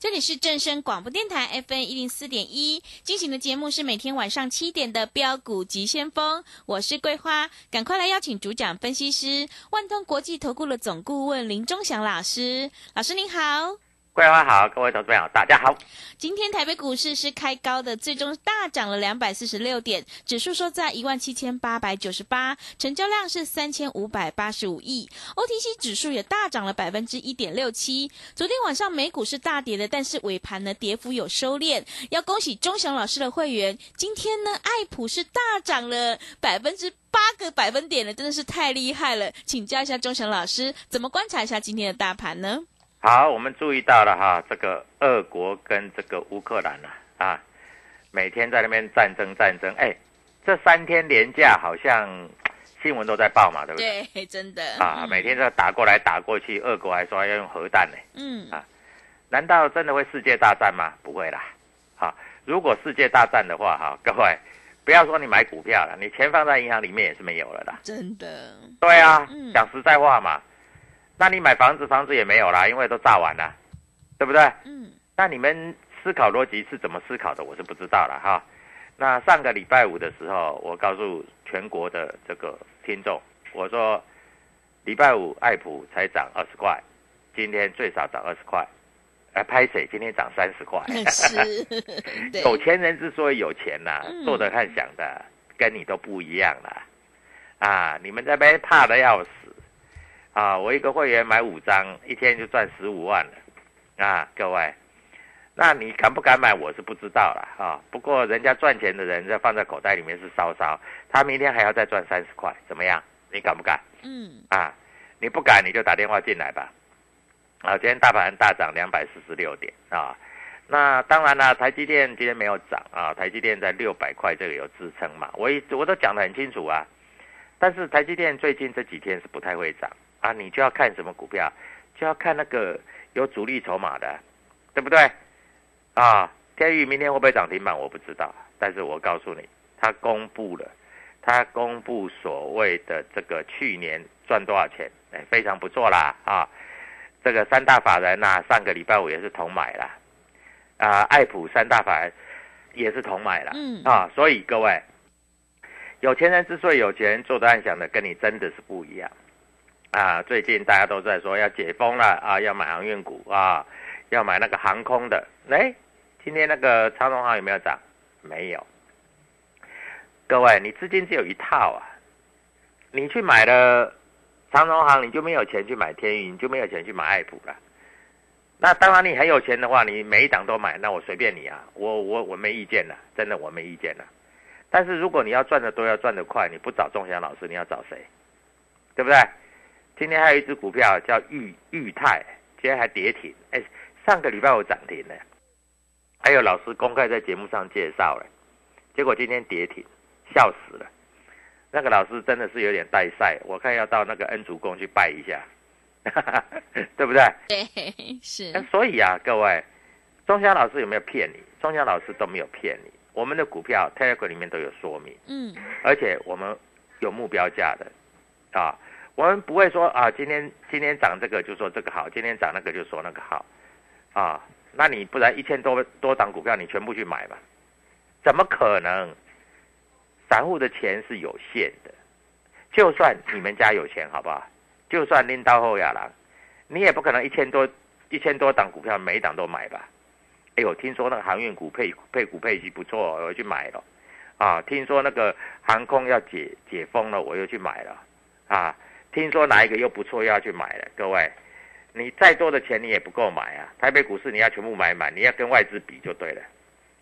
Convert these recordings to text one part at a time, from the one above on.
这里是正声广播电台 FN 一零四点一，进行的节目是每天晚上七点的标股急先锋，我是桂花，赶快来邀请主讲分析师万通国际投顾的总顾问林忠祥老师，老师您好。桂花好，各位投资朋友大家好。今天台北股市是开高的，最终大涨了两百四十六点，指数收在一万七千八百九十八，成交量是三千五百八十五亿，OTC 指数也大涨了百分之一点六七。昨天晚上美股是大跌的，但是尾盘呢跌幅有收敛。要恭喜钟祥老师的会员，今天呢爱普是大涨了百分之八个百分点了，真的是太厉害了。请教一下钟祥老师，怎么观察一下今天的大盘呢？好，我们注意到了哈，这个俄国跟这个乌克兰啊，啊，每天在那边战争战争，哎，这三天连假好像 新闻都在报嘛，对不对？对，真的。啊，每天都打过来打过去，俄国还说要用核弹呢，嗯。啊，难道真的会世界大战吗？不会啦，好，如果世界大战的话，哈，各位不要说你买股票了，你钱放在银行里面也是没有了的。真的，对啊嗯，讲实在话嘛，那你买房子，房子也没有啦，因为都炸完了，对不对？嗯那你们思考逻辑是怎么思考的，我是不知道了哈。那上个礼拜五的时候，我告诉全国的这个听众，我说礼拜五爱普才涨二十块，今天最少涨二十块，哎，拍谁？今天涨三十块。是，有钱人之所以有钱呐、嗯做的和想的跟你都不一样了。啊，你们这边怕的要死啊！我一个会员买五张，一天就赚十五万了啊！各位，那你敢不敢买？我是不知道了啊。不过人家赚钱的人，在放在口袋里面是烧烧，他明天还要再赚三十块，怎么样？你敢不敢嗯啊？你不敢，你就打电话进来吧。啊，今天大盘大涨两百四十六点啊。那当然了，台积电今天没有涨啊，台积电在六百块这个有支撑嘛，我一我都讲得很清楚啊。但是台积电最近这几天是不太会涨啊，你就要看什么股票，就要看那个有主力筹码的，对不对？啊，天宇明天会不会涨停板我不知道，但是我告诉你，他公布了，他公布所谓的这个去年赚多少钱，哎，非常不错啦啊。这个三大法人呐、上个礼拜五也是同买啦，啊，爱普三大法人也是同买了，嗯啊，所以各位，有钱人之所以有钱，做的暗想的跟你真的是不一样，啊，最近大家都在说要解封了啊，要买航运股啊，要买那个航空的，哎，今天那个长荣航有没有涨？没有。各位，你资金只有一套啊，你去买了长荣航，你就没有钱去买天宇，你就没有钱去买爱普了。那当然，你很有钱的话，你每一档都买，那我随便你啊，我我我没意见了，真的我没意见了。但是如果你要赚的多，要赚得快，你不找仲祥老师，你要找谁？对不对？今天还有一只股票叫裕裕泰，今天还跌停，哎，上个礼拜我涨停了，还有老师公开在节目上介绍了，结果今天跌停，笑死了。那个老师真的是有点带赛，我看要到那个恩主公去拜一下，对不对？对，是那所以啊，各位，钟祥老师有没有骗你？钟祥老师都没有骗你。我们的股票 Telegram 里面都有说明，嗯，而且我们有目标价的啊，我们不会说啊，今天今天涨这个就说这个好，今天涨那个就说那个好啊。那你不然一千多多档股票你全部去买吧？怎么可能？散户的钱是有限的，就算你们家有钱，好不好？就算拎到后亚郎，你也不可能一千多一千多档股票每一档都买吧？哎呦，听说那个航运股配配股配息不错，我去买了。啊，听说那个航空要解解封了，我又去买了。啊，听说哪一个又不错，又要去买了。各位，你再多的钱你也不够买啊！台北股市你要全部买满，你要跟外资比就对了。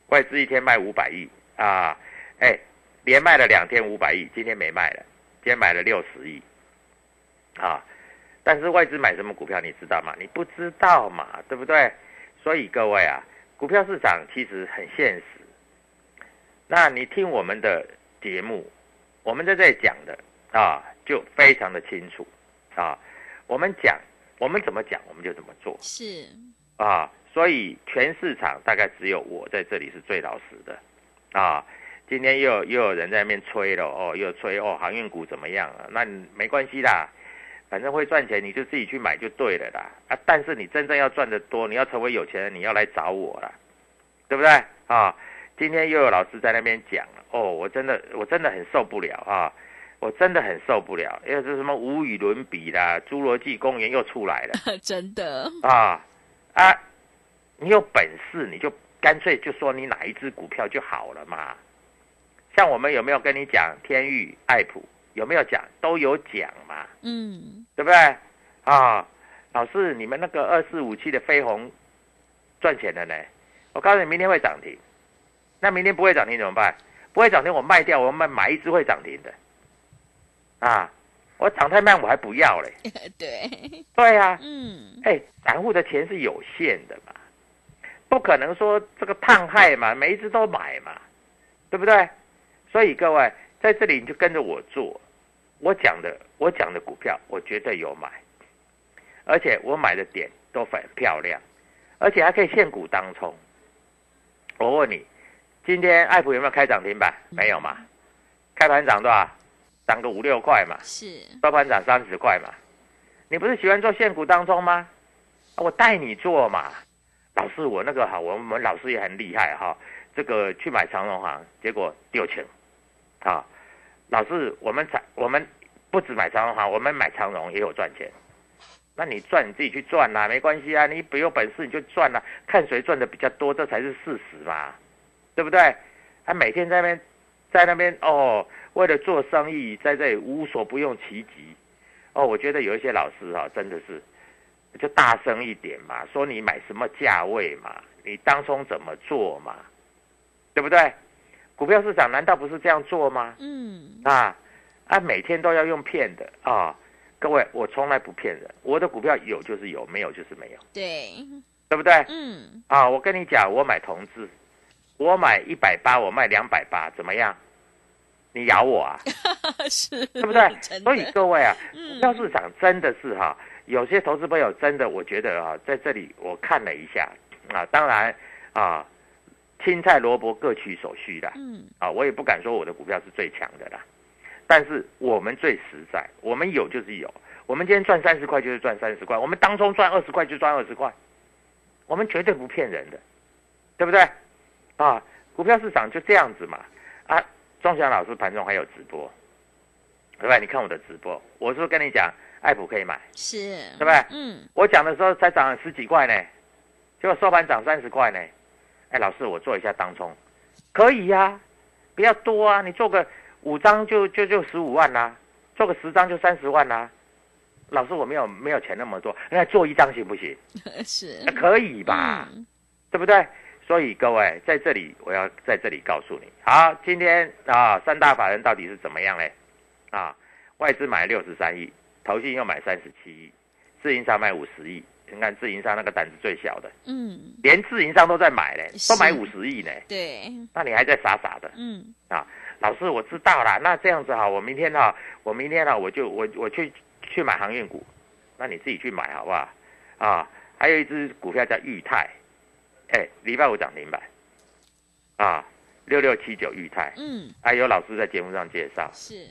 外资一天卖五百亿啊，哎。连卖了两天五百亿，今天没卖了，今天买了六十亿，啊！但是外资买什么股票你知道吗？你不知道嘛，对不对？所以各位啊，股票市场其实很现实。那你听我们的节目，我们在这里讲的啊，就非常的清楚啊。我们讲，我们怎么讲，我们就怎么做。是啊，所以全市场大概只有我在这里是最老实的啊。今天又又有人在那边吹了哦，又吹哦，航运股怎么样啊？那没关系啦，反正会赚钱，你就自己去买就对了啦。啊，但是你真正要赚得多，你要成为有钱人，你要来找我啦，对不对啊？今天又有老师在那边讲了哦，我真的我真的很受不了啊，我真的很受不了，因为这什么无与伦比啦，侏罗纪公园又出来了，真的啊啊！你有本事你就干脆就说你哪一只股票就好了嘛。像我们有没有跟你讲天域、爱普有没有讲？都有讲嘛，嗯，对不对？啊，老师，你们那个二四五七的飞鸿赚钱了呢？我告诉你，明天会涨停。那明天不会涨停怎么办？不会涨停，我卖掉，我们买一只会涨停的。啊，我涨太慢，我还不要嘞。对，对啊，嗯，哎，散户的钱是有限的嘛，不可能说这个烫害嘛，每一只都买嘛，对不对？所以各位在这里你就跟着我做，我讲的我讲的股票我绝对有买，而且我买的点都很漂亮，而且还可以现股当冲。我问你，今天爱普有没有开涨停板？没有嘛？开盘涨多少？涨个五六块嘛？是收盘涨三十块嘛？你不是喜欢做现股当中吗？我带你做嘛。老师，我那个好，我们老师也很厉害哈。这个去买长荣行，结果丢钱。啊，老师，我们长我们不止买长荣行，我们买长荣也有赚钱。那你赚你自己去赚啦，没关系啊，你不有本事你就赚啦，看谁赚的比较多，这才是事实嘛，对不对？他每天在那边在那边哦，为了做生意在这里无所不用其极。哦，我觉得有一些老师哈，真的是就大声一点嘛，说你买什么价位嘛，你当中怎么做嘛，对不对？股票市场难道不是这样做吗？嗯啊啊，每天都要用骗的啊！各位，我从来不骗人，我的股票有就是有，没有就是没有，对，对不对？嗯啊，我跟你讲，我买同志，我买一百八，我卖两百八，怎么样？你咬我啊？是，对不对？所以各位啊，嗯股票市场真的是哈、有些投资朋友真的，我觉得啊，在这里我看了一下啊，当然啊，青菜萝卜各取所需啦。嗯啊，我也不敢说我的股票是最强的啦，但是我们最实在，我们有就是有，我们今天赚三十块就是赚三十块，我们当中赚二十块就赚二十块，我们绝对不骗人的，对不对？啊，股票市场就这样子嘛。啊，庄祥老师盘中还有直播，对吧？你看我的直播，我是不是跟你讲，爱普可以买，是，对不对？嗯我讲的时候才涨了十几块呢，结果收盘涨三十块呢。哎，老师，我做一下当冲，可以呀、不要多啊，你做个五张就就就十五万啦、做个十张就三十万啦、老师，我没有没有钱那么多，那做一张行不行？是那可以吧？嗯对不对？所以各位在这里，我要在这里告诉你，好，今天啊，三大法人到底是怎么样嘞？啊，外资买六十三亿，投信又买三十七亿，自营商买五十亿。你看自营商那个胆子最小的，嗯连自营商都在买嘞，都买五十亿呢，对，那你还在傻傻的？嗯啊老师我知道啦，那这样子哈，我明天哈，我明天哈，我就我我去去买航运股，那你自己去买好不好？啊，还有一只股票叫裕泰，哎，礼拜五涨停板，啊，六六七九裕泰，嗯，还有老师在节目上介绍，是。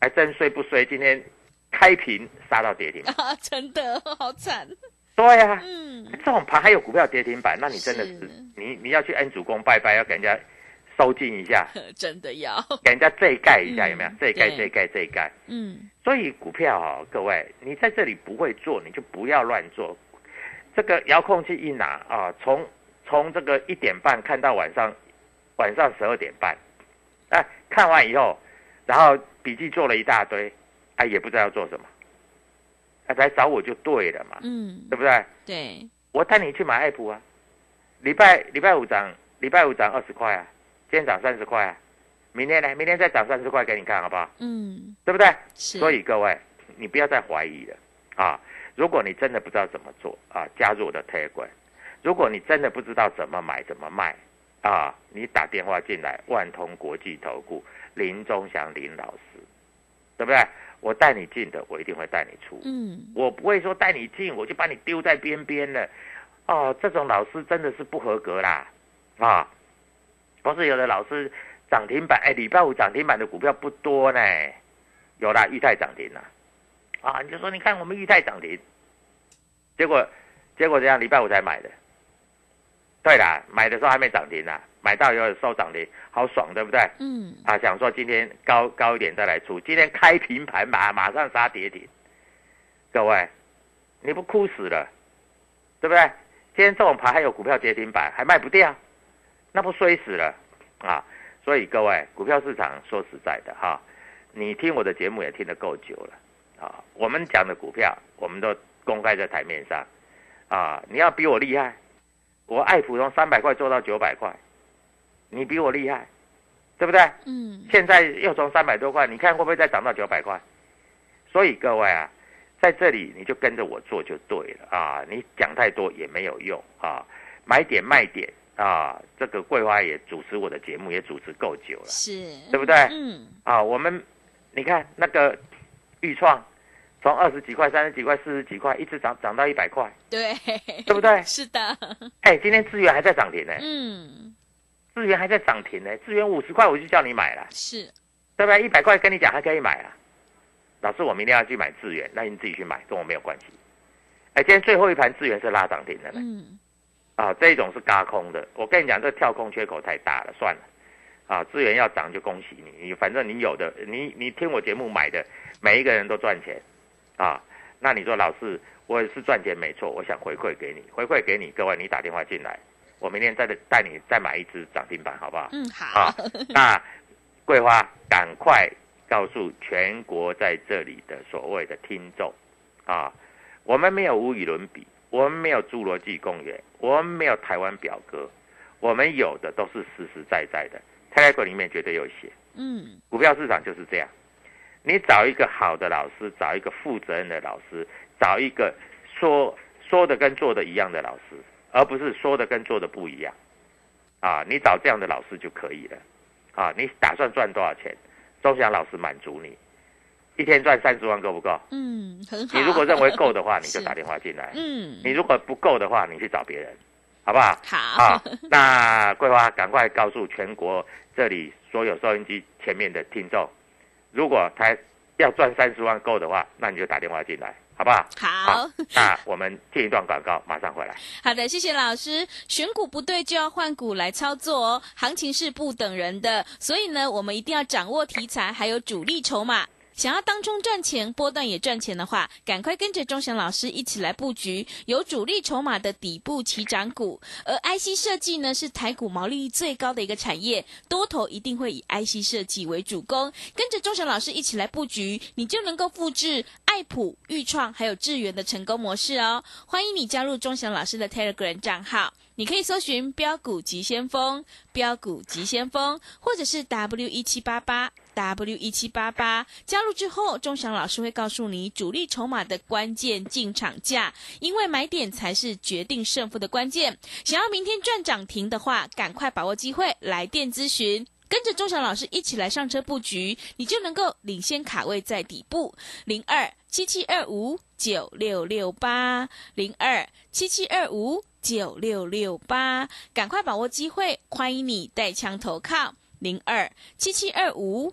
还真衰不衰？今天开平杀到跌停板，啊，真的 好惨，对呀、嗯，这种盘还有股票跌停板，那你真的是。是你你要去恩主公拜拜，要给人家收进一下，真的要，给人家这一盖一下，嗯有没有？这一盖对。这一盖这一盖。嗯，所以股票哦，各位，你在这里不会做，你就不要乱做。这个遥控器一拿啊，从从这个一点半看到晚上晚上十二点半，哎、看完以后，然后笔记做了一大堆，哎、也不知道要做什么，哎、来找我就对了嘛，嗯，对不对？对，我带你去买爱普啊，礼拜礼拜五涨，礼拜五涨二十块啊，今天涨三十块啊，明天呢？明天再涨三十块给你看好不好？嗯，对不对？是，所以各位，你不要再怀疑了啊！如果你真的不知道怎么做啊，加入我的 Telegram。如果你真的不知道怎么买怎么卖啊，你打电话进来，万通国际投顾林忠祥林老师，对不对？我带你进的，我一定会带你出。嗯，我不会说带你进，我就把你丢在边边了。哦，这种老师真的是不合格啦，啊！不是有的老师涨停板，哎，礼拜五涨停板的股票不多呢，有啦，裕泰涨停了，啊，你就说你看我们裕泰涨停，结果结果这样，礼拜五才买的。对啦，买的时候还没涨停呢，买到以后收涨停，好爽，对不对？嗯，啊，想说今天高高一点再来出，今天开平盘马马上杀跌停，各位，你不哭死了，对不对？今天这种盘还有股票跌停板还卖不掉，那不衰死了啊！所以各位，股票市场说实在的哈，你听我的节目也听得够久了啊。我们讲的股票，我们都公开在台面上啊。你要比我厉害，我爱普从三百块做到九百块，你比我厉害，对不对？嗯，现在又从三百多块，你看会不会再涨到九百块？所以各位啊，在这里你就跟着我做就对了啊！你讲太多也没有用啊，买点卖点啊，这个桂花也主持我的节目也主持够久了是，对不对嗯，啊。我们你看那个豫创，从二十几块、三十几块、四十几块，一直涨涨到一百块，对，对不对？是的，哎，今天资源还在涨停呢，嗯，资源还在涨停呢，资源五十块我就叫你买了。是，对不对？一百块跟你讲还可以买啊。老师，我明天要去买资源，那你自己去买，跟我没有关系。哎，今天最后一盘资源是拉涨停的呢，嗯，啊，这一种是嘎空的。我跟你讲，这跳空缺口太大了，算了。啊，资源要涨就恭喜你，你反正你有的，你你听我节目买的，每一个人都赚钱，啊，那你说老师，我是赚钱没错，我想回馈给你，回馈给你，各位你打电话进来，我明天再带你再买一只涨停板，好不好？嗯，好啊，，那桂花赶快告诉全国在这里的所谓的听众啊，我们没有无与伦比，我们没有侏罗纪公园，我们没有台湾表哥，我们有的都是实实在在的。泰来股里面绝对有写，嗯，股票市场就是这样，你找一个好的老师，找一个负责任的老师，找一个说说的跟做的一样的老师，而不是说的跟做的不一样。啊，你找这样的老师就可以了。啊，你打算赚多少钱？周祥老师满足你，一天赚三十万够不够？嗯，很好。你如果认为够的话，你就打电话进来；嗯，你如果不够的话，你去找别人，好不好？好，啊，那桂花赶快告诉全国这里所有收音机前面的听众，如果他要赚三十万够的话，那你就打电话进来，好不好？好，那我们进一段广告，马上回来。好的，谢谢老师。选股不对就要换股来操作哦，行情是不等人的，所以呢，我们一定要掌握题材，还有主力筹码。想要当中赚钱，波段也赚钱的话，赶快跟着钟祥老师一起来布局有主力筹码的底部起涨股。而 IC 设计呢，是台股毛利率最高的一个产业，多头一定会以 IC 设计为主攻。跟着钟祥老师一起来布局，你就能够复制爱普、豫创还有智源的成功模式哦。欢迎你加入钟祥老师的 Telegram 账号。你可以搜寻“标股急先锋”、“标股急先锋”，或者是 W 一七八八 W 一七八八。加入之后，钟祥老师会告诉你主力筹码的关键进场价，因为买点才是决定胜负的关键。想要明天赚涨停的话，赶快把握机会来电咨询。跟着钟祥老师一起来上车布局，你就能够领先卡位在底部。零二七七二五九六六八，零二七七二五九六六八，赶快把握机会，欢迎你带枪投靠。零二七七二五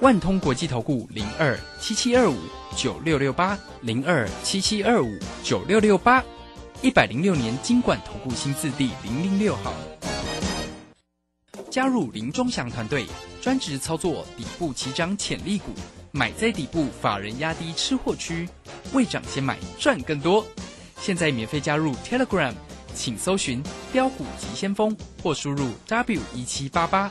万通国际投顾零二七七二五九六六八零二七七二五九六六八，一百零六年经管投顾新字第零零六号。加入林中祥团队，专职操作底部起涨潜力股，买在底部，法人压低吃货区，未涨先买赚更多。现在免费加入 Telegram，请搜寻标股急先锋或输入 W 一七八八，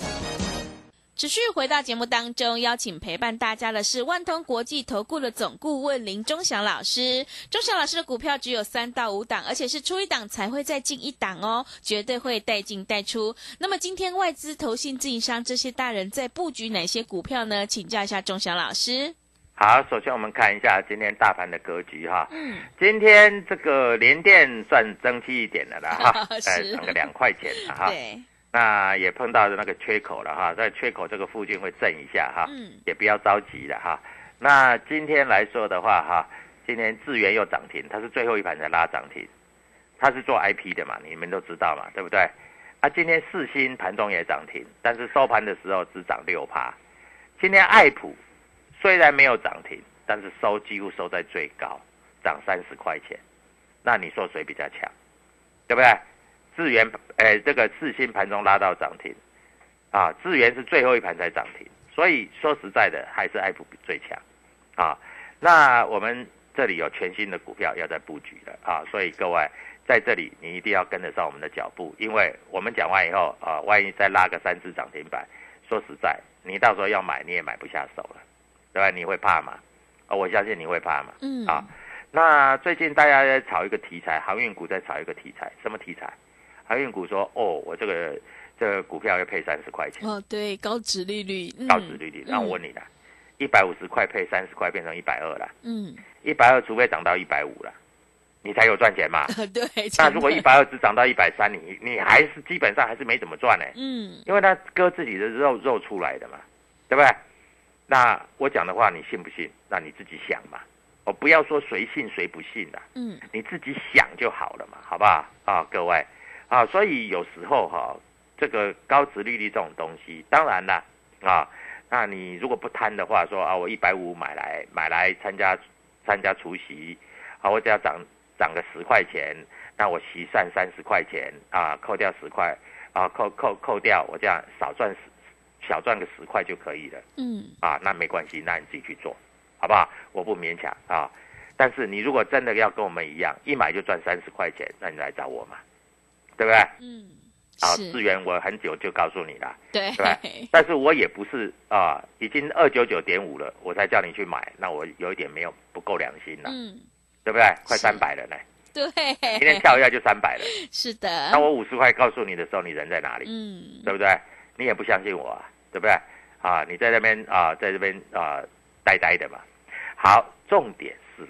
持续回到节目当中，邀请陪伴大家的是万通国际投顾的总顾问林忠祥老师。忠祥老师的股票只有三到五档，而且是出一档才会再进一档哦，绝对会带进带出。那么今天外资、投信、自营商这些大人在布局哪些股票呢？请教一下忠祥老师。好，首先我们看一下今天大盘的格局哈。嗯，今天这个联电算争气一点的了哈，是涨个两块钱了哈。对，那也碰到的那个缺口了哈，在缺口这个附近会震一下哈，嗯也不要着急了哈。那今天来说的话哈，今天智源又涨停，它是最后一盘才拉涨停，它是做 IP 的嘛，你们都知道嘛，对不对？啊，今天四星盘中也涨停，但是收盘的时候只涨六趴。今天爱普虽然没有涨停，但是收几乎收在最高，涨三十块钱。那你说谁比较强？对不对？智源，呃，这个四星盘中拉到涨停，啊，智源是最后一盘才涨停，所以说实在的，还是爱普比最强，啊，那我们这里有全新的股票要在布局了。啊，所以各位在这里你一定要跟得上我们的脚步，因为我们讲完以后啊，万一再拉个三只涨停板，说实在，你到时候要买你也买不下手了，对吧？你会怕吗？啊，我相信你会怕嘛，嗯。啊，那最近大家在炒一个题材，航运股在炒一个题材，什么题材？航运股说，哦，我这个这个股票要配三十块钱，哦，对，高值利率，嗯高值利率。那我问你了，一百五十块配三十块，变成一百二了，嗯，一百二除非涨到一百五了，你才有赚钱嘛。嗯，对，那如果一百二只涨到一百三，你你还是基本上还是没怎么赚呢、嗯，因为他割自己的肉肉出来的嘛，对不对？那我讲的话你信不信？那你自己想嘛。我不要说谁信谁不信的，嗯，你自己想就好了嘛，好不好？啊，各位啊，所以有时候哈、这个高值利率这种东西，当然啦啊，那你如果不贪的话，说啊，我一百五买来买来参加参加除夕，啊，我只要涨涨个十块钱，那我息算三十块钱啊，扣掉十块啊，扣扣扣掉，我这样少赚十小赚个十块就可以了。嗯，啊，那没关系，那你自己去做，好不好？我不勉强啊。但是你如果真的要跟我们一样，一买就赚三十块钱，那你来找我嘛，对不对？嗯，啊，是资源我很久就告诉你了，对，对吧？但是我也不是啊，已经二九九点五了，我才叫你去买，那我有一点没有不够良心了，嗯，对不对？快三百了呢，对，今天跳一下就三百了。是的，那我五十块告诉你的时候，你人在哪里？嗯，对不对？你也不相信我啊，对不对？啊，你在那边啊，在这边啊，呆呆的嘛。好，重点是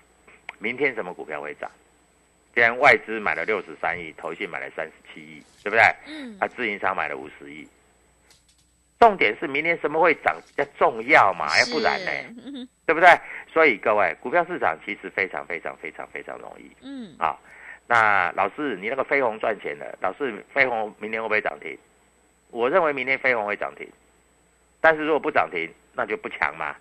明天什么股票会涨？今天外资买了六十三亿，投信买了三十七亿，对不对？嗯，啊，自营商买了五十亿。重点是明天什么会涨比较重要嘛？要不然呢？对不对？所以各位，股票市场其实非常非常非常非常容易。嗯，啊，那老师，你那个飞鸿赚钱了，老师，飞鸿明天会不会涨停？我认为明天飞鸿会涨停，但是如果不涨停，那就不强嘛，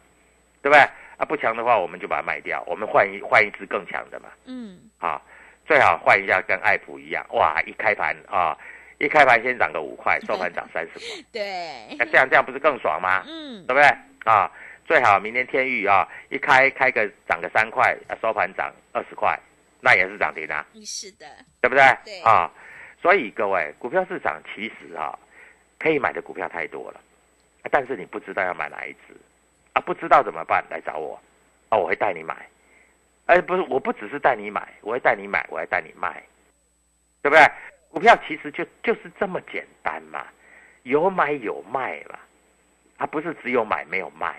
对不对？啊，不强的话，我们就把它卖掉，我们换一换一只更强的嘛，嗯，啊，最好换一下跟爱普一样，哇，一开盘啊，一开盘先涨个五块，收盘涨三十块，对那，这样这样不是更爽吗？嗯对不对？啊，最好明天天域啊，一开开个涨个三块，啊收盘涨二十块，那也是涨停啊，是的，对不对？对啊，所以各位，股票市场其实啊，可以买的股票太多了，啊但是你不知道要买哪一只啊，不知道怎么办？来找我啊，我会带你买。哎，不是，我不只是带你买，我会带你买，我还带你卖，对不对？股票其实就就是这么简单嘛，有买有卖嘛，它不是只有买没有卖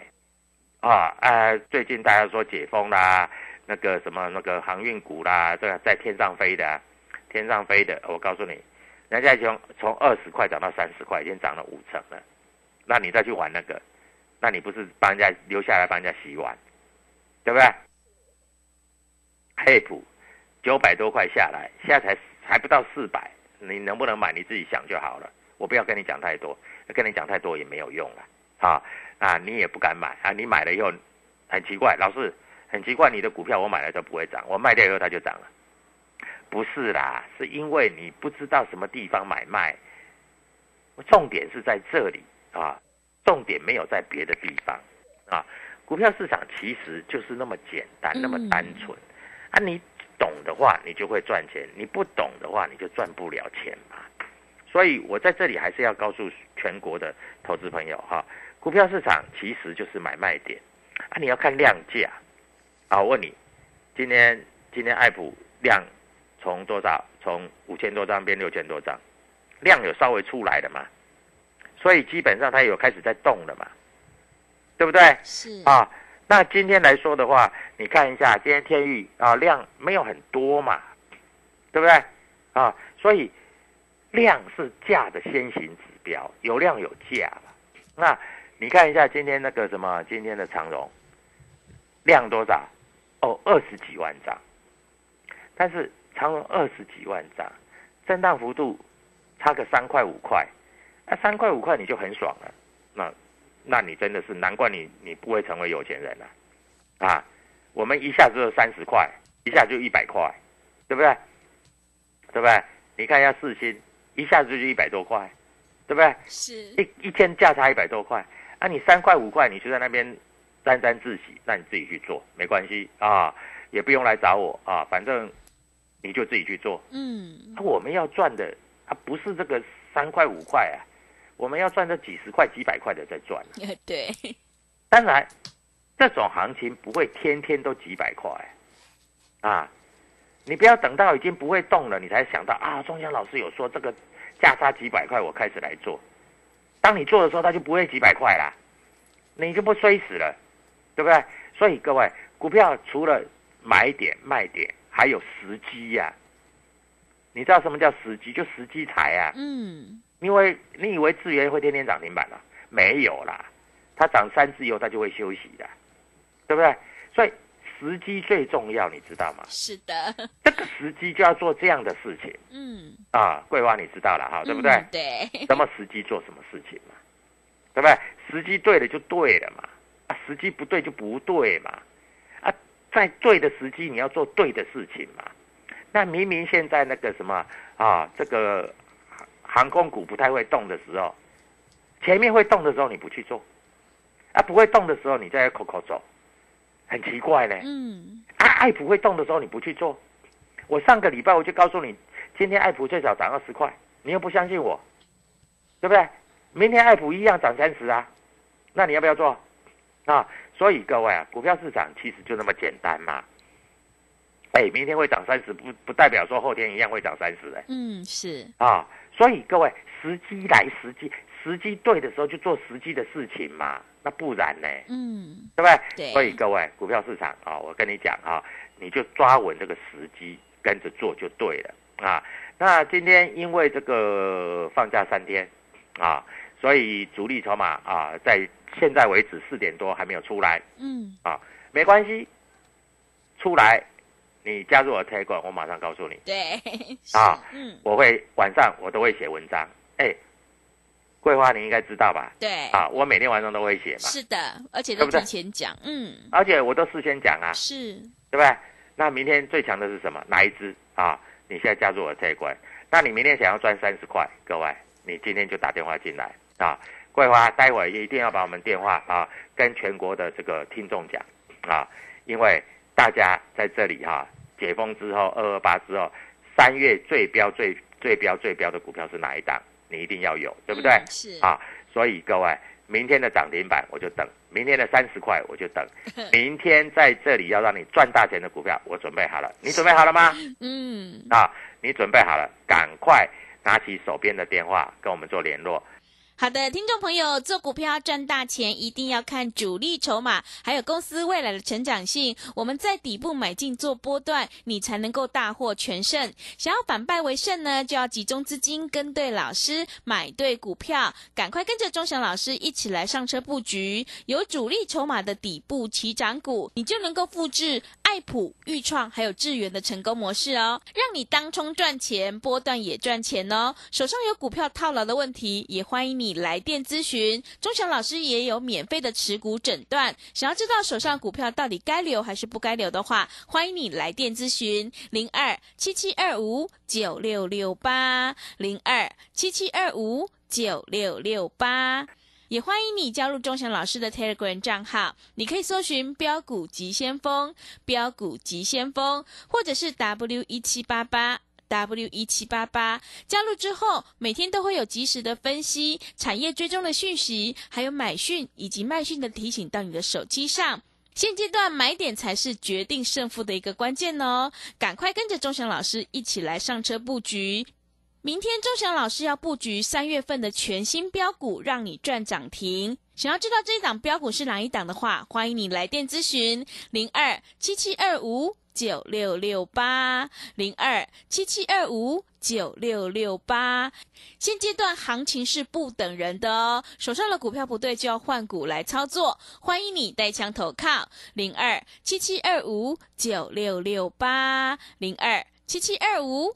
啊。呃，最近大家说解封啦，那个什么那个航运股啦，这个在天上飞的、天上飞的，我告诉你，人家从从二十块涨到三十块，已经涨了五成了。那你再去玩那个，那你不是帮人家留下来帮人家洗碗，对不对？黑普九百多块下来，现在才还不到四百，你能不能买你自己想就好了。我不要跟你讲太多，跟你讲太多也没有用了啊啊！你也不敢买啊！你买了以后很奇怪，老师很奇怪，你的股票我买了都不会涨，我卖掉以后它就涨了。不是啦，是因为你不知道什么地方买卖，重点是在这里啊，重点没有在别的地方啊。股票市场其实就是那么简单，那么单纯。啊，你懂的话，你就会赚钱；你不懂的话，你就赚不了钱嘛。所以我在这里还是要告诉全国的投资朋友哈，股票市场其实就是买卖点啊，你要看量价啊。我问你，今天今天爱普量从多少？从五千多张变六千多张，量有稍微出来的嘛？所以基本上它有开始在动了嘛，对不对？是啊。那今天来说的话，你看一下今天天域啊量没有很多嘛，对不对？啊，所以量是价的先行指标，有量有价嘛。那你看一下今天那个什么，今天的长荣量多少？哦，二十几万张。但是长荣二十几万张，震荡幅度差个三块五块，那三块五块你就很爽了。那那你真的是难怪你你不会成为有钱人了，啊！我们一下子就三十块，一下就一百块，对不对？对不对？你看一下四星，一下子就一百多块，对不对？是一一天价差一百多块，啊，你三块五块你就在那边沾沾自喜，那你自己去做没关系啊，也不用来找我啊，反正你就自己去做。嗯啊，我们要赚的啊不是这个三块五块啊。我们要赚这几十块、几百块的在赚。对，当然，这种行情不会天天都几百块啊！你不要等到已经不会动了，你才想到啊。中央老师有说这个价差几百块，我开始来做。当你做的时候，它就不会几百块啦，你就不衰死了，对不对？所以各位，股票除了买点、卖点，还有时机呀。你知道什么叫时机？就时机财啊。嗯。因为你以为智源会天天涨停板啊？没有啦，它涨三次以后它就会休息的，对不对？所以时机最重要，你知道吗？是的，这个时机就要做这样的事情。嗯，啊，桂花你知道了哈，对不对？对。什么时机做什么事情嘛？对不对？时机对了就对了嘛，啊，时机不对就不对嘛，啊，在对的时机你要做对的事情嘛。那明明现在那个什么啊，这个。航空股不太会动的时候，前面会动的时候你不去做，啊，不会动的时候你在口口走，很奇怪呢。嗯。啊，爱普会动的时候你不去做，我上个礼拜我就告诉你，今天爱普最少涨二十块，你又不相信我，对不对？明天爱普一样涨三十啊，那你要不要做？啊，所以各位啊，股票市场其实就那么简单嘛。哎，明天会涨三十，不不代表说后天一样会涨三十哎。嗯，是啊。所以各位，时机来时机，时机对的时候就做时机的事情嘛，那不然呢？嗯，对不对？对。所以各位，股票市场啊，我跟你讲啊，你就抓稳这个时机，跟着做就对了啊。那今天因为这个放假三天啊，所以主力筹码啊，在现在为止四点多还没有出来。嗯。啊，没关系，出来。你加入我 t a g，我马上告诉你。对，啊，嗯，我会晚上我都会写文章。哎，桂花你应该知道吧？对，啊，我每天晚上都会写嘛。是的，而且都提前讲，嗯，而且我都事先讲啊，是，对不对？那明天最强的是什么？哪一支啊？你现在加入我推广，那你明天想要赚三十块，各位，你今天就打电话进来啊。桂花，待会一定要把我们电话啊跟全国的这个听众讲啊，因为大家在这里哈、解封之后，二二八之后，三月最标最最标最标的股票是哪一档？你一定要有，对不对？嗯是啊，所以各位，明天的涨停板我就等，明天的三十块我就等，明天在这里要让你赚大钱的股票，我准备好了，你准备好了吗？嗯，啊，你准备好了，赶快拿起手边的电话跟我们做联络。好的，听众朋友，做股票赚大钱，一定要看主力筹码，还有公司未来的成长性。我们在底部买进做波段，你才能够大获全胜。想要反败为胜呢，就要集中资金，跟对老师，买对股票，赶快跟着钟祥老师一起来上车布局，有主力筹码的底部起涨股，你就能够复制爱普、豫创还有智源的成功模式哦，让你当冲赚钱，波段也赚钱哦。手上有股票套牢的问题，也欢迎你来电咨询。钟祥老师也有免费的持股诊断，想要知道手上股票到底该留还是不该留的话，欢迎你来电咨询零二七七二五九六六八零二七七二五九六六八。也欢迎你加入钟祥老师的 Telegram 账号，你可以搜寻“标股急先锋”、“标股急先锋”，或者是 W 一七八八。W 一七八八加入之后，每天都会有及时的分析、产业追踪的讯息，还有买讯以及卖讯的提醒到你的手机上。现阶段买点才是决定胜负的一个关键哦！赶快跟着钟祥老师一起来上车布局。明天钟祥老师要布局三月份的全新标股，让你赚涨停。想要知道这一档标股是哪一档的话，欢迎你来电咨询零二七七二五九六六八零二七七二五九六六八。现阶段行情是不等人的哦，手上的股票不对就要换股来操作。欢迎你带枪投靠零二七七二五九六六八零二七七二五。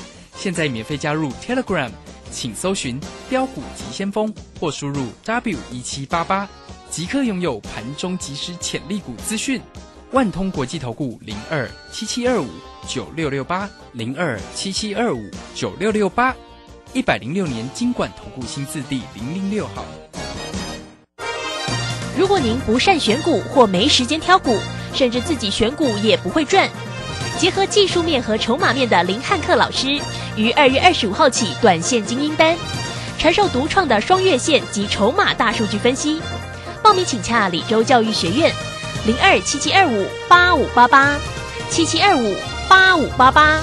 现在免费加入 Telegram，请搜寻“标股急先锋”或输入 W 一七八八，即刻拥有盘中即时潜力股资讯。万通国际投顾零二七七二五九六六八零二七七二五九六六八，一百零六年经管投顾新字第零零六号。如果您不善选股或没时间挑股，甚至自己选股也不会赚，结合技术面和筹码面的林汉克老师，于二月二十五号起短线精英班，传授独创的双月线及筹码大数据分析。报名请洽李州教育学院，零二七七二五八五八八七七二五八五八八。